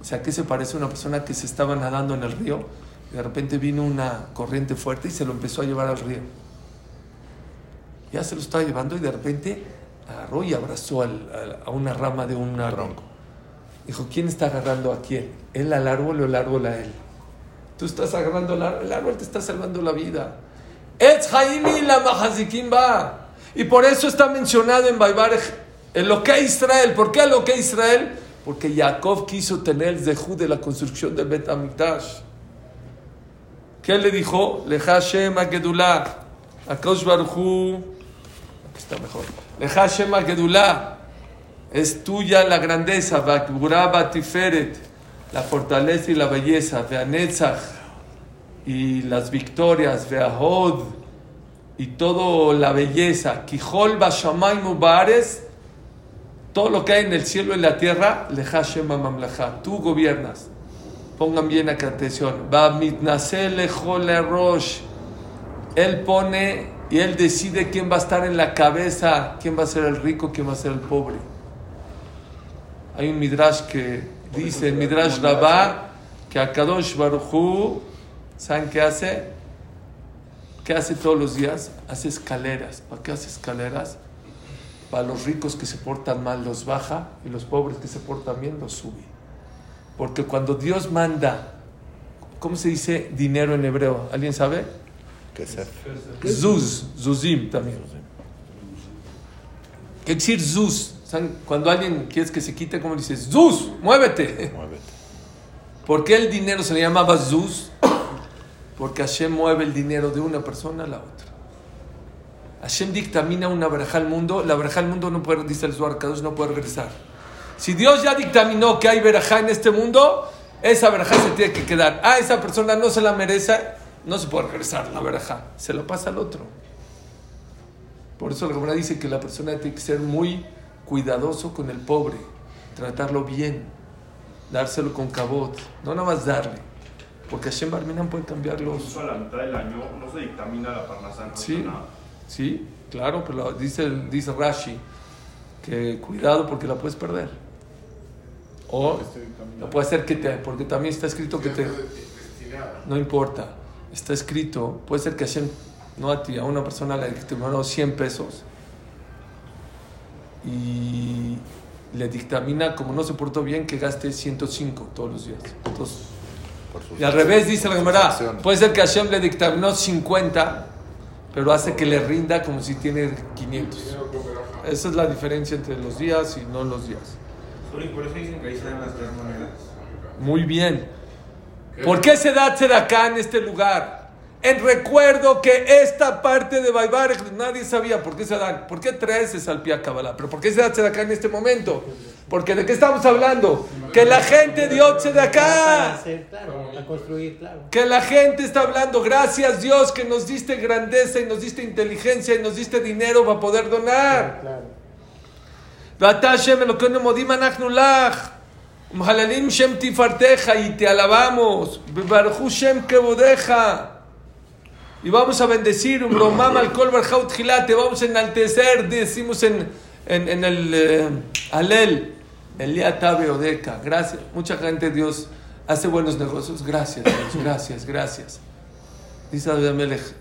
O sea, ¿qué se parece a una persona que se estaba nadando en el río de repente vino una corriente fuerte y se lo empezó a llevar al río? Ya se lo estaba llevando y de repente agarró y abrazó al- al- a una rama de un árbol. Dijo, ¿quién está agarrando a quién? ¿Él al árbol o el árbol a él? Tú estás agarrando al árbol, el árbol te está salvando la vida. Etz Haimi la Mahazikim va. Y por eso está mencionado en Baibar el lo que Israel. ¿Por qué lo que Israel? Porque Jacob quiso tener el zehú de la construcción del Bet Amikdash. ¿Qué le dijo? Le Hashem Agedullah. Akosh Baruchu. Aquí está mejor. Le Hashem. Es tuya la grandeza. Bakburah Batiferet. La fortaleza y la belleza. Veanetzach. Y las victorias. Veahod. Y todo la belleza. Kijol Bashamay Mubares. Todo lo que hay en el cielo y en la tierra. Le Hashem. Tú gobiernas. Pongan bien acá atención. Rosh. Él pone y él decide quién va a estar en la cabeza, quién va a ser el rico, quién va a ser el pobre. Hay un midrash que dice, el midrash Rabá, que a Kadosh Baruchu, ¿saben qué hace? ¿Qué hace todos los días? Hace escaleras. ¿Para qué hace escaleras? Para los ricos que se portan mal los baja y los pobres que se portan bien los sube. Porque cuando Dios manda, ¿cómo se dice dinero en hebreo? ¿Alguien sabe? Kesef. Zuz, Zuzim también. ¿Qué decir Zuz? Cuando alguien quieres que se quite, ¿cómo dices? Zuz, muévete. Muévete. ¿Por qué el dinero se le llamaba Zuz? Porque Hashem mueve el dinero de una persona a la otra. Hashem dictamina una verajá al mundo, la verajá al mundo no puede, dice el Zohar Kadosh, no puede regresar. Si Dios ya dictaminó que hay verajá en este mundo, esa verajá se tiene que quedar. Ah, esa persona no se la merece, no se puede regresar la verajá. Se lo pasa al otro. Por eso la Gemara dice que la persona tiene que ser muy cuidadoso con el pobre, tratarlo bien, dárselo con cabot, no nada más darle. Porque Hashem Barminan puede cambiarlos. Incluso a la mitad del año no se dictamina la parnasá, no Sí, nada. sí, claro, pero dice, dice Rashi que cuidado porque la puedes perder. O no puede ser que te, porque también está escrito que te, no importa, está escrito, puede ser que Hashem, no a ti, a una persona le dictaminó 100 pesos y le dictamina, como no se portó bien, que gaste 105 todos los días. Entonces, Por sus y al revés dice la Gemara, puede ser que Hashem le dictaminó 50, pero hace que le rinda como si tiene 500. Esa es la diferencia entre los días y no los días. Por eso dicen que ahí se dan las tres monedas. Muy bien. ¿Por qué se da acá en este lugar? En recuerdo que esta parte de Baibar nadie sabía por qué se dan. ¿Por qué tres es al pie a Kabbalah? Pero ¿por qué se da acá en este momento? Porque de qué estamos hablando? Que la gente dio acá. Que la gente está hablando, gracias Dios que nos diste grandeza y nos diste inteligencia y nos diste dinero para poder donar. Claro. ואתה השם אלוקינו מודים אנחנו לך, ומחללים שם תפארתך, y te alabamos, בברכו שם כבודיך. Y vamos a bendecir, un bromam al kol barjaut tjilat, te vamos a enaltecer, decimos en, en, en el eh, Alel, Elia Tabe Odeca, gracias. Mucha gente, Dios, hace buenos negocios, gracias, Dios, gracias, gracias. Dice David Amelech,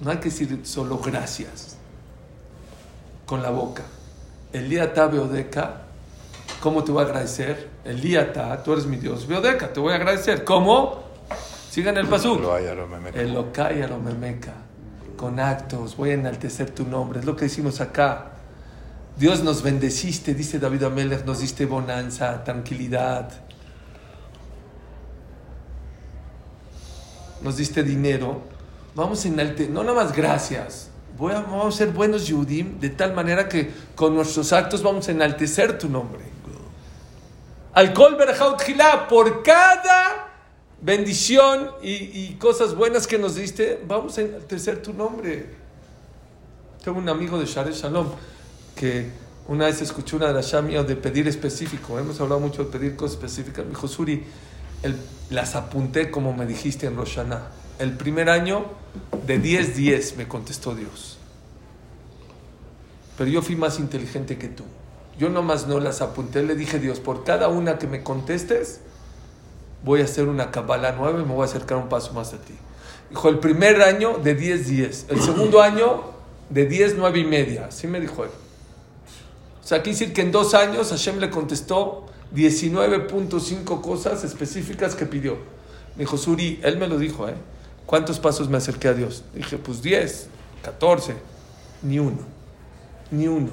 no hay que decir solo gracias con la boca. Elíata Beodeca, ¿cómo te voy a agradecer? Elíata, tú eres mi Dios. Beodeca, te voy a agradecer. ¿Cómo? Sigan el pasú. Lo hay, lo me Elocay Aromemeca, con actos, voy a enaltecer tu nombre. Es lo que decimos acá. Dios nos bendeciste, dice David Amelech, nos diste bonanza, tranquilidad. Nos diste dinero. Vamos a enaltecer, no nada más gracias. Vamos a ser buenos Yudim de tal manera que con nuestros actos vamos a enaltecer tu nombre. Alcohol Berjaut Gilá, por cada bendición y, cosas buenas que nos diste, vamos a enaltecer tu nombre. Tengo un amigo de Share Shalom que una vez escuchó una de las mía de pedir específico. Hemos hablado mucho de pedir cosas específicas. Me dijo, Suri, las apunté como me dijiste en Roshaná. El primer año, de 10, 10, me contestó Dios. Pero yo fui más inteligente que tú. Yo nomás no las apunté. Le dije, Dios, por cada una que me contestes, voy a hacer una cabala nueva y me voy a acercar un paso más a ti. Dijo, el primer año de 10, 10. El segundo año de 10, 9 y media. Así me dijo él. O sea, quiere decir que en dos años Hashem le contestó 19.5 cosas específicas que pidió. Me dijo, Suri, él me lo dijo, ¿eh? ¿Cuántos pasos me acerqué a Dios? Dije, pues 10, 14, ni uno, ni uno.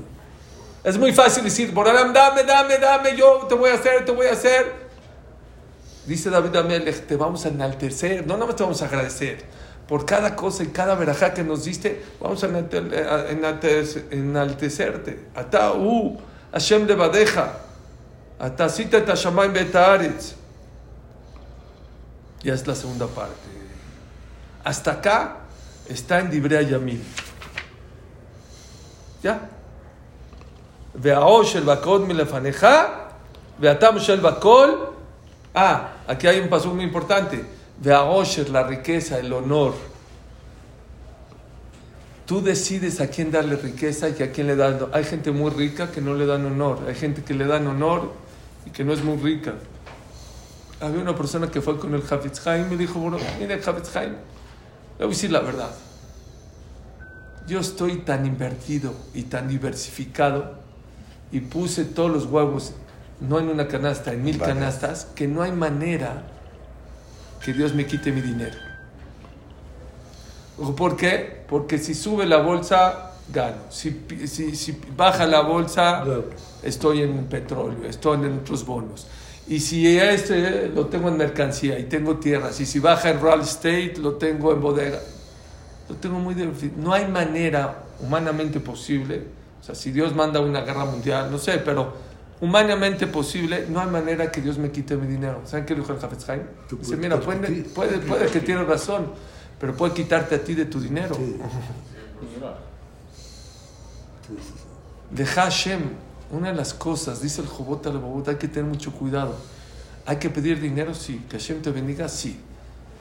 Es muy fácil decir, Boralam, dame, dame, dame, yo te voy a hacer, te voy a hacer. Dice David Amelech, te vamos a enaltecer, no nada más te vamos a agradecer. Por cada cosa y cada verajá que nos diste, vamos a enalte- a enaltece- enaltecerte. Ata Hashem de Badeja. Ata sita tashamayim. Ya es la segunda parte. Hasta acá está en Dibrea Yamil. ¿Ya? Veaosh el Bakod Milefaneja, Veatam Shel Bakol. Ah, aquí hay un paso muy importante. Veaosh la riqueza, el honor. Tú decides a quién darle riqueza y a quién le dan. Hay gente muy rica que no le dan honor. Hay gente que le dan honor y que no es muy rica. Había una persona que fue con el Hafitz Haim y dijo, mira el Havitzhaim voy a decir la verdad. Yo estoy tan invertido y tan diversificado y puse todos los huevos, no en una canasta, en mil Vale. canastas, que no hay manera que Dios me quite mi dinero. ¿Por qué? Porque si sube la bolsa, gano. Si, si baja la bolsa, estoy en petróleo, estoy en otros bonos. Y si este lo tengo en mercancía y tengo tierras, y si baja en real estate, lo tengo en bodega. Lo tengo muy difícil. No hay manera humanamente posible. O sea, si Dios manda una guerra mundial, no sé, pero humanamente posible, no hay manera que Dios me quite mi dinero. ¿Saben qué dijo el Hafez Haim? Dice, mira, puede, puede, puede que tiene razón, pero puede quitarte a ti de tu dinero. De Hashem, una de las cosas, dice el Jobot al Babot, hay que tener mucho cuidado. Hay que pedir dinero, sí. Que Hashem te bendiga, sí.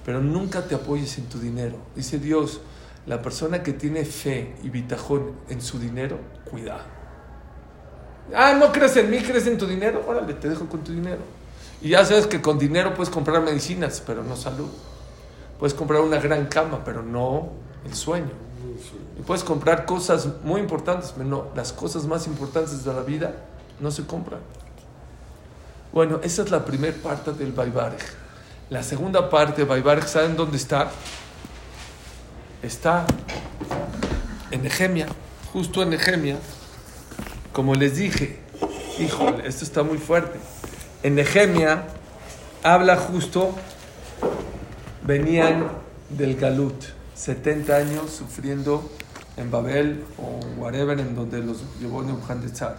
Pero nunca te apoyes en tu dinero. Dice Dios, la persona que tiene fe y bitajón en su dinero, cuidado. Ah, no crees en mí, crees en tu dinero. Órale, te dejo con tu dinero. Y ya sabes que con dinero puedes comprar medicinas, pero no salud. Puedes comprar una gran cama, pero no el sueño. Y puedes comprar cosas muy importantes, pero no, las cosas más importantes de la vida no se compran. Bueno, esa es la primera parte del Baibarej. La segunda parte, Baibarej, ¿saben dónde está? Está en Nehemia, justo en Nehemia. Como les dije, híjole, esto está muy fuerte. En Nehemia habla justo, venían del Galut, 70 años sufriendo en Babel o whatever, en donde los llevó Nebuchadnezzar.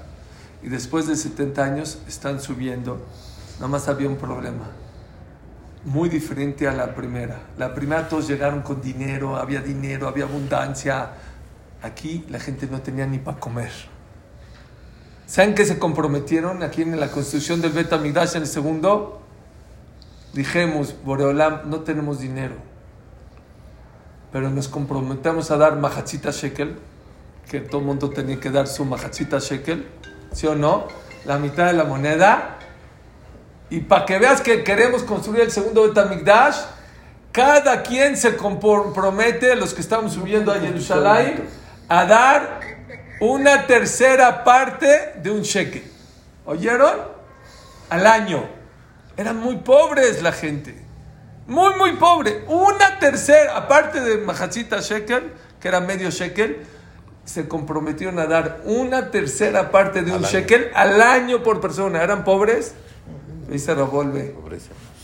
Y después de 70 años están subiendo. Nada más había un problema. Muy diferente a la primera. La primera todos llegaron con dinero, había dinero, había abundancia. Aquí la gente no tenía ni para comer. ¿Saben que se comprometieron aquí en la construcción del Bet Amigdash en el segundo? Dijimos, Boreolam, no tenemos dinero, pero nos comprometemos a dar Mahatzita Shekel, que todo el mundo tenía que dar su Mahatzita Shekel, ¿sí o no? La mitad de la moneda. Y para que veas que queremos construir el segundo Bet Amigdash, cada quien se compromete, los que estamos subiendo a Jerusalén, a dar una tercera parte de un shekel. ¿Oyeron? Al año. Eran muy pobres la gente. Muy, muy pobre. Una tercera, aparte de Mahatzita Shekel, que era medio shekel, se comprometieron a dar una tercera parte de un año. shekel al año por persona. ¿Eran pobres? Y se revuelve.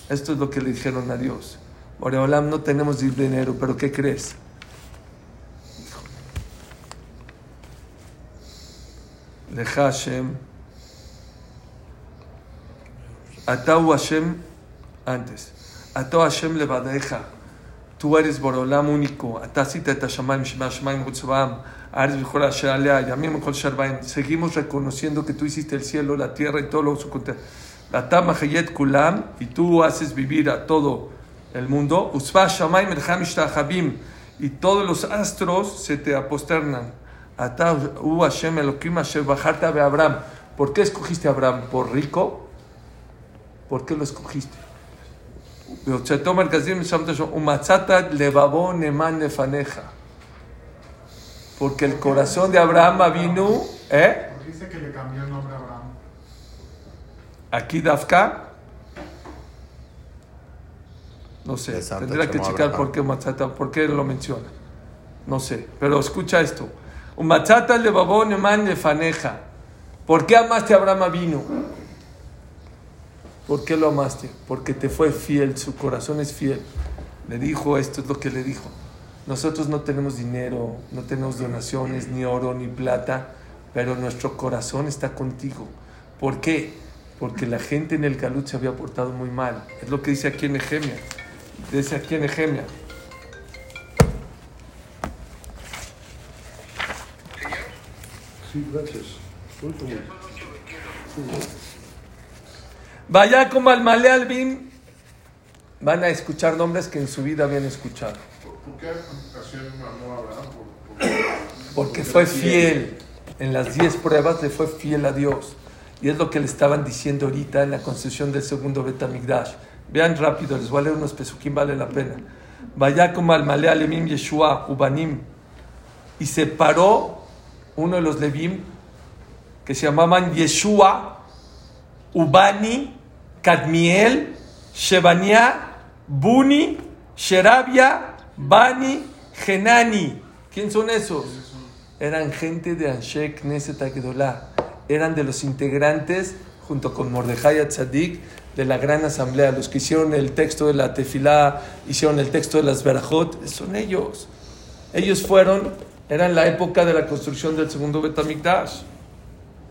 Esto es lo que le dijeron a Dios. Boreolam, no tenemos dinero, pero ¿qué crees? Leja Hashem. Atau Hashem antes. Atau Hashem levadeja. Tú eres Boreolam único. Atasita et Hashamayim shema hutzvam. Ares b'chol asher. Yamim b'chol sharbaim. Seguimos reconociendo que tú hiciste el cielo, la tierra y todo lo su conte- La tama kulam. Y tú haces vivir a todo el mundo. Usva Shamayim el Habim. Y todos los astros se te aposternan. Ata u Hashem Elohim asher bajarta be Abraham. ¿Por qué escogiste a Abraham? ¿Por rico? ¿Por qué lo escogiste? והוצאתו מרכזים ושמת שם, ומצאת לבבו נאמן לפניך. Porque el corazón de Abraham vino, ¿eh? Porque dice que le cambió el nombre a Abraham. Aquí Dafka, no sé, De Santa tendría que Chemo checar Abraham. por qué Matzata, por qué lo menciona. No sé, pero escucha esto. Matzata le babón eman le faneja. ¿Por qué amaste a Abraham vino? ¿Por qué lo amaste? Porque te fue fiel, su corazón es fiel. Le dijo, esto es lo que le dijo. Nosotros no tenemos dinero, no tenemos donaciones, ni oro, ni plata, pero nuestro corazón está contigo. ¿Por qué? Porque la gente en el Galut se había portado muy mal. Es lo que dice aquí en Nehemia. Dice aquí en Nehemia. Sí, gracias. Vaya como al Male Albim. Van a escuchar nombres que en su vida habían escuchado. ¿Por qué Porque fue fiel. En las 10 pruebas le fue fiel a Dios. Y es lo que le estaban diciendo ahorita en la construcción del segundo Betamigdash. Vean rápido, les voy a leer unos pesuquín, vale la pena. Vaya como al Male Alemim Yeshua Ubanim. Y se paró uno de los Levim que se llamaban Yeshua, Ubani, Kadmiel, Shebania, Buni, Sherabia, Bani, Genani. ¿Quién son esos? Eran gente de Anshe Knesset Agedolá. Eran de los integrantes, junto con Mordejai Tzadik, de la gran asamblea. Los que hicieron el texto de la Tefilá, hicieron el texto de las Berajot, son ellos. Ellos fueron, eran la época de la construcción del segundo Betamikdash.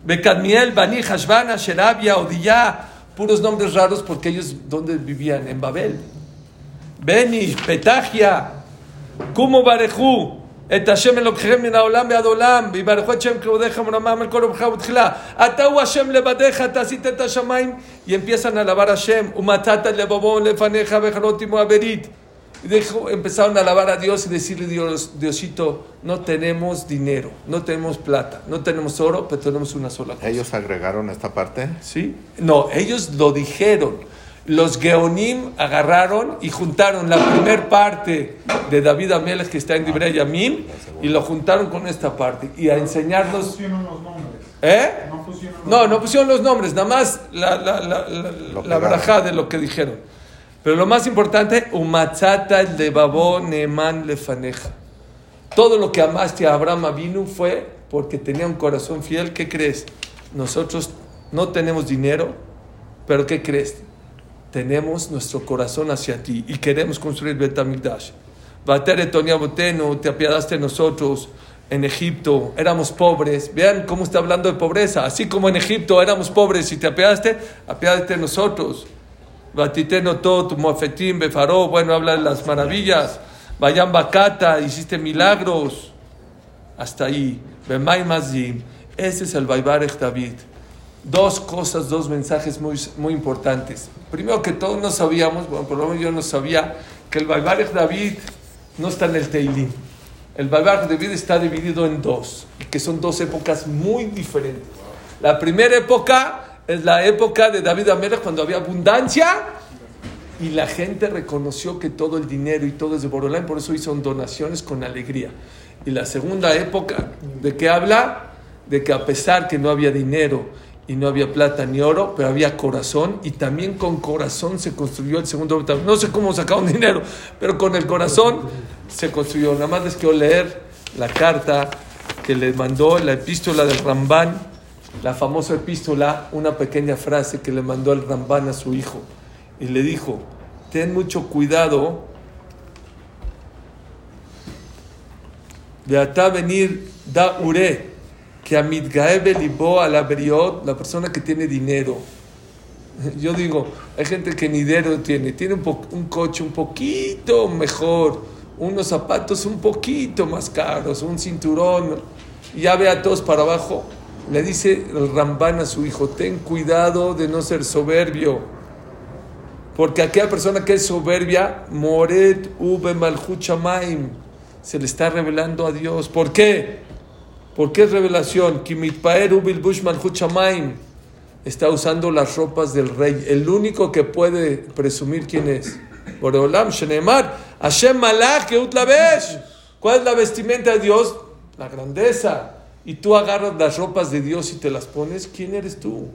Becadmiel, Bani, Hashbana, Sherabia, Odiyah, puros nombres raros porque ellos, ¿dónde vivían? En Babel. Beni, Petahia, Kumo Barejú, את השם אלוקיכם מן העולם ועד עולם, ויברכו את שם כבודיך ורמם על כל רבך ותחילה. אתה הוא השם לבדיך, אתה עשית את השמיים, y empiezan a alabar a Hashem, ומצאת לבבון לפניך וחלות עמו הברית. Dijo- empezaron a alabar a Dios y decirle, Dios, Diosito, no tenemos dinero, no tenemos plata, no tenemos oro, pero tenemos una sola cosa. Ellos agregaron esta parte. ¿Sí? No, ellos lo dijeron. Los Geonim agarraron y juntaron la primer parte de David Amelech que está en Dibrei Yamim y lo juntaron con esta parte y a enseñarnos. pusieron los nombres. ¿Eh? No pusieron los No, no pusieron los nombres, nada más la, la, la, la, la de lo que dijeron. Pero lo más importante, Umatzata el de Babó Neeman Lefaneja. Todo lo que amaste a Abraham vino fue porque tenía un corazón fiel. ¿Qué crees? Nosotros no tenemos dinero, pero ¿qué crees? Tenemos nuestro corazón hacia ti y queremos construir Betamigdash. Boteno, te apiadaste de nosotros en Egipto, éramos pobres. Vean cómo está hablando de pobreza. Así como en Egipto éramos pobres y te apiadaste, apiádate de nosotros. Batiteno todo, tu mofetín, befaró, bueno, habla de las maravillas. Vayan Bacata, hiciste milagros. Hasta ahí. Bemay Mazim. Ese es el Baibarech David. Dos cosas, dos mensajes muy, muy importantes. Primero que todos no sabíamos, bueno, por lo menos yo no sabía, que el Baibarech David no está en el Teilim. El Baibarech David está dividido en dos, que son dos épocas muy diferentes. La primera época es la época de David Amelech cuando había abundancia y la gente reconoció que todo el dinero y todo es de Borolán, por eso hizo donaciones con alegría. Y la segunda época, ¿de qué habla? De que a pesar que no había dinero y no había plata ni oro, pero había corazón y también con corazón se construyó el segundo. No sé cómo sacaron dinero, pero con el corazón se construyó. Nada más les quiero leer la carta que le mandó, la epístola del Rambán, la famosa epístola, una pequeña frase que le mandó el Rambán a su hijo. Y le dijo, ten mucho cuidado de atá venir da ure, que a mitgaebe libo a la beriot, la persona que tiene dinero. Yo digo, hay gente que ni dinero tiene, tiene un, coche un poquito mejor, unos zapatos un poquito más caros, un cinturón, y ya ve todos para abajo. Le dice el Rambán a su hijo, ten cuidado de no ser soberbio. Porque aquella persona que es soberbia, Moret Ube Malchut Shamaim, se le está revelando a Dios. ¿Por qué? ¿Por qué es revelación? Kimitpaer Ubil Bush Malchut Shamaim está usando las ropas del rey. El único que puede presumir quién es. Boreolam Shenemar, Hashem Malach. ¿Cuál es la vestimenta de Dios? La grandeza. Y tú agarras las ropas de Dios y te las pones. ¿Quién eres tú?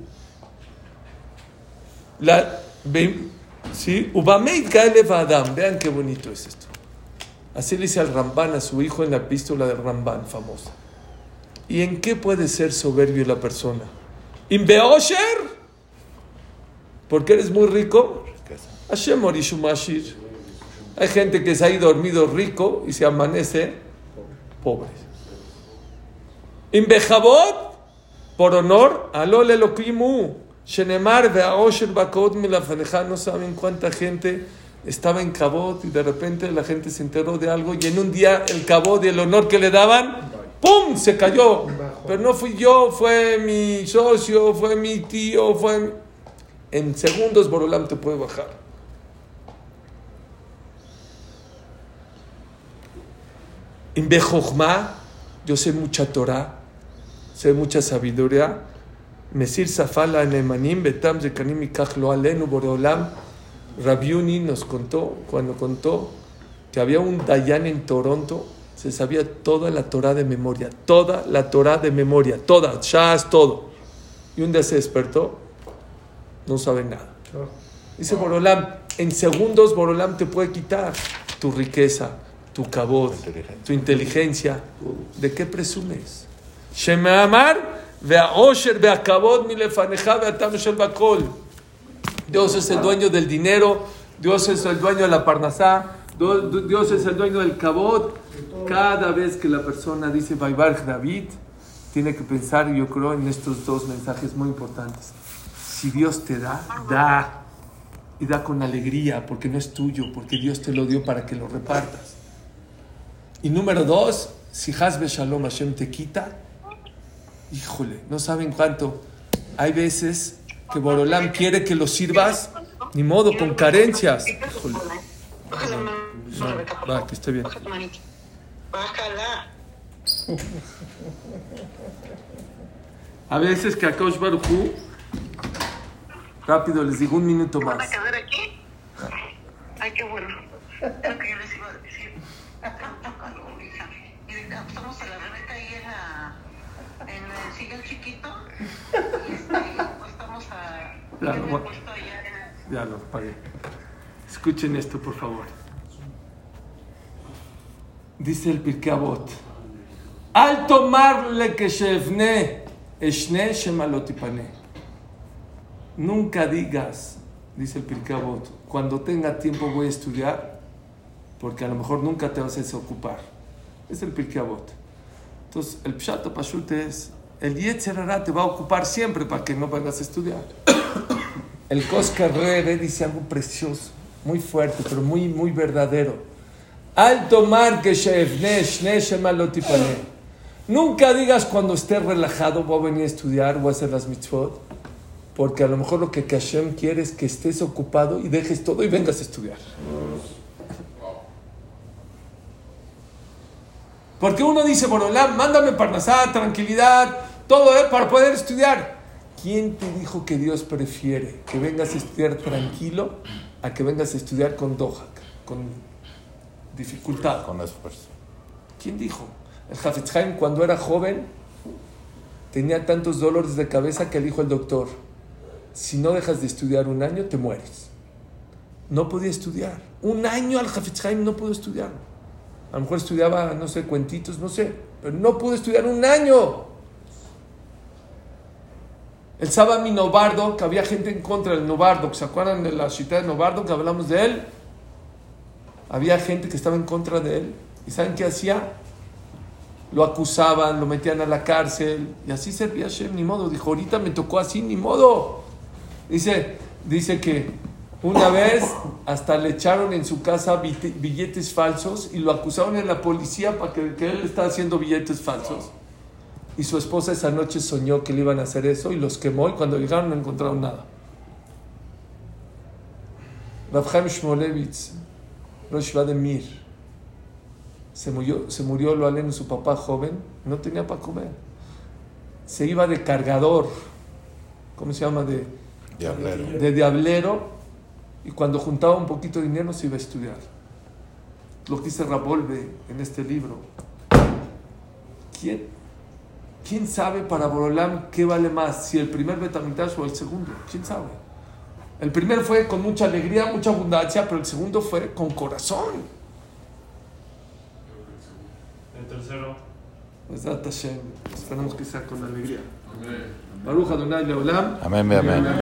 La, ¿sí? Vean qué bonito es esto. Así le dice al Ramban a su hijo en la epístola del Ramban famosa. ¿Y en qué puede ser soberbio la persona? ¿In Beosher? ¿Porque eres muy rico? Hashem. Hay gente que se ha ido dormido rico y se amanece pobre. Imbejabot, por honor, alol elokimu, shenemar ve'aosher bakot milafaneja. No saben cuánta gente estaba en Cabot y de repente la gente se enteró de algo y en un día el Cabot y el honor que le daban, ¡pum! se cayó. Pero no fui yo, fue mi socio, fue mi tío, fue. En segundos Borolam te puede bajar. En Bejochma, yo sé mucha Torah, sé mucha sabiduría. Mesir Zafala en Emanim, Betam Zekanim Ikach Lo Alenu Boreolam. Rabiuni nos contó, cuando contó que había un Dayan en Toronto, se sabía toda la Torah de memoria, toda la Torah de memoria, toda, Shas, todo. Y un día se despertó, no sabe nada. Dice Borolam, en segundos Borolam te puede quitar tu riqueza, tu cabot, tu inteligencia. ¿De qué presumes? Milefaneja bakol. Dios es el dueño del dinero, Dios es el dueño de la parnasá, Dios es el dueño del cabot. Cada vez que la persona dice Baibar David, tiene que pensar, yo creo, en estos dos mensajes muy importantes. Si Dios te da, da. Y da con alegría, porque no es tuyo, porque Dios te lo dio para que lo repartas. Y número dos, si Hasbe Shalom Hashem te quita, híjole, no saben cuánto. Hay veces que Borolam quiere que lo sirvas, ni modo, con carencias. Híjole, no, va, que esté bien. A veces que a Baruchu, rápido les digo un minuto ¿Van a más. quedar aquí? Ay, qué bueno. Ya, en... Ya lo pagué. Escuchen esto, por favor. Dice el Pirkei Avot. Al tomarle que shevne, eshne shemalotipane. Nunca digas, dice el Pirkei Avot, cuando tenga tiempo voy a estudiar, porque a lo mejor nunca te vas a desocupar. Es el Pirkei Avot. Entonces, el Pshat Pashut es, el Yetzer Hara te va a ocupar siempre para que no vengas a estudiar. El Cosca Rebe dice algo precioso, muy fuerte, pero muy, muy verdadero. Al tomar que. Nunca digas cuando estés relajado voy a venir a estudiar, voy a hacer las mitzvot, porque a lo mejor lo que Hashem quiere es que estés ocupado y dejes todo y vengas a estudiar. Porque uno dice, Borolam, mándame parnasá, tranquilidad, todo eh, para poder estudiar. ¿Quién te dijo que Dios prefiere que vengas a estudiar tranquilo a que vengas a estudiar con dohak, con dificultad? Con esfuerzo. ¿Quién dijo? El Hafetz Haim cuando era joven tenía tantos dolores de cabeza que le dijo el doctor, si no dejas de estudiar un año te mueres. No podía estudiar. Un año al Hafetz Haim no pudo estudiar. A lo mejor estudiaba, no sé, cuentitos, no sé, pero no pudo estudiar un año. El Saba Novardo, que había gente en contra del Novardo, ¿se acuerdan de la cita de Novardo que hablamos de él? Había gente que estaba en contra de él. ¿Y saben qué hacía? Lo acusaban, lo metían a la cárcel. Y así servía ni modo. Dijo, ahorita me tocó así, ni modo. Dice, dice que una vez hasta le echaron en su casa billetes falsos y lo acusaron en la policía para que, que él estaba haciendo billetes falsos. Y su esposa esa noche soñó que le iban a hacer eso y los quemó y cuando llegaron no encontraron nada. Rav Chaim Shmolevitz, Rosh de Mir, se murió, se murió lo aleno su papá joven, no tenía para comer. Se iba de cargador, ¿cómo se llama? De, Diablero. de diablero y cuando juntaba un poquito de dinero se iba a estudiar. Lo que dice Rabolve en este libro. ¿Quién, ¿Quién sabe para Borolam qué vale más? Si el primer Betamitash o el segundo. ¿Quién sabe? El primero fue con mucha alegría, mucha abundancia, pero el segundo fue con corazón. El tercero. Esperamos que sea con alegría. Baruch Adonai Leolam. Amén, amén.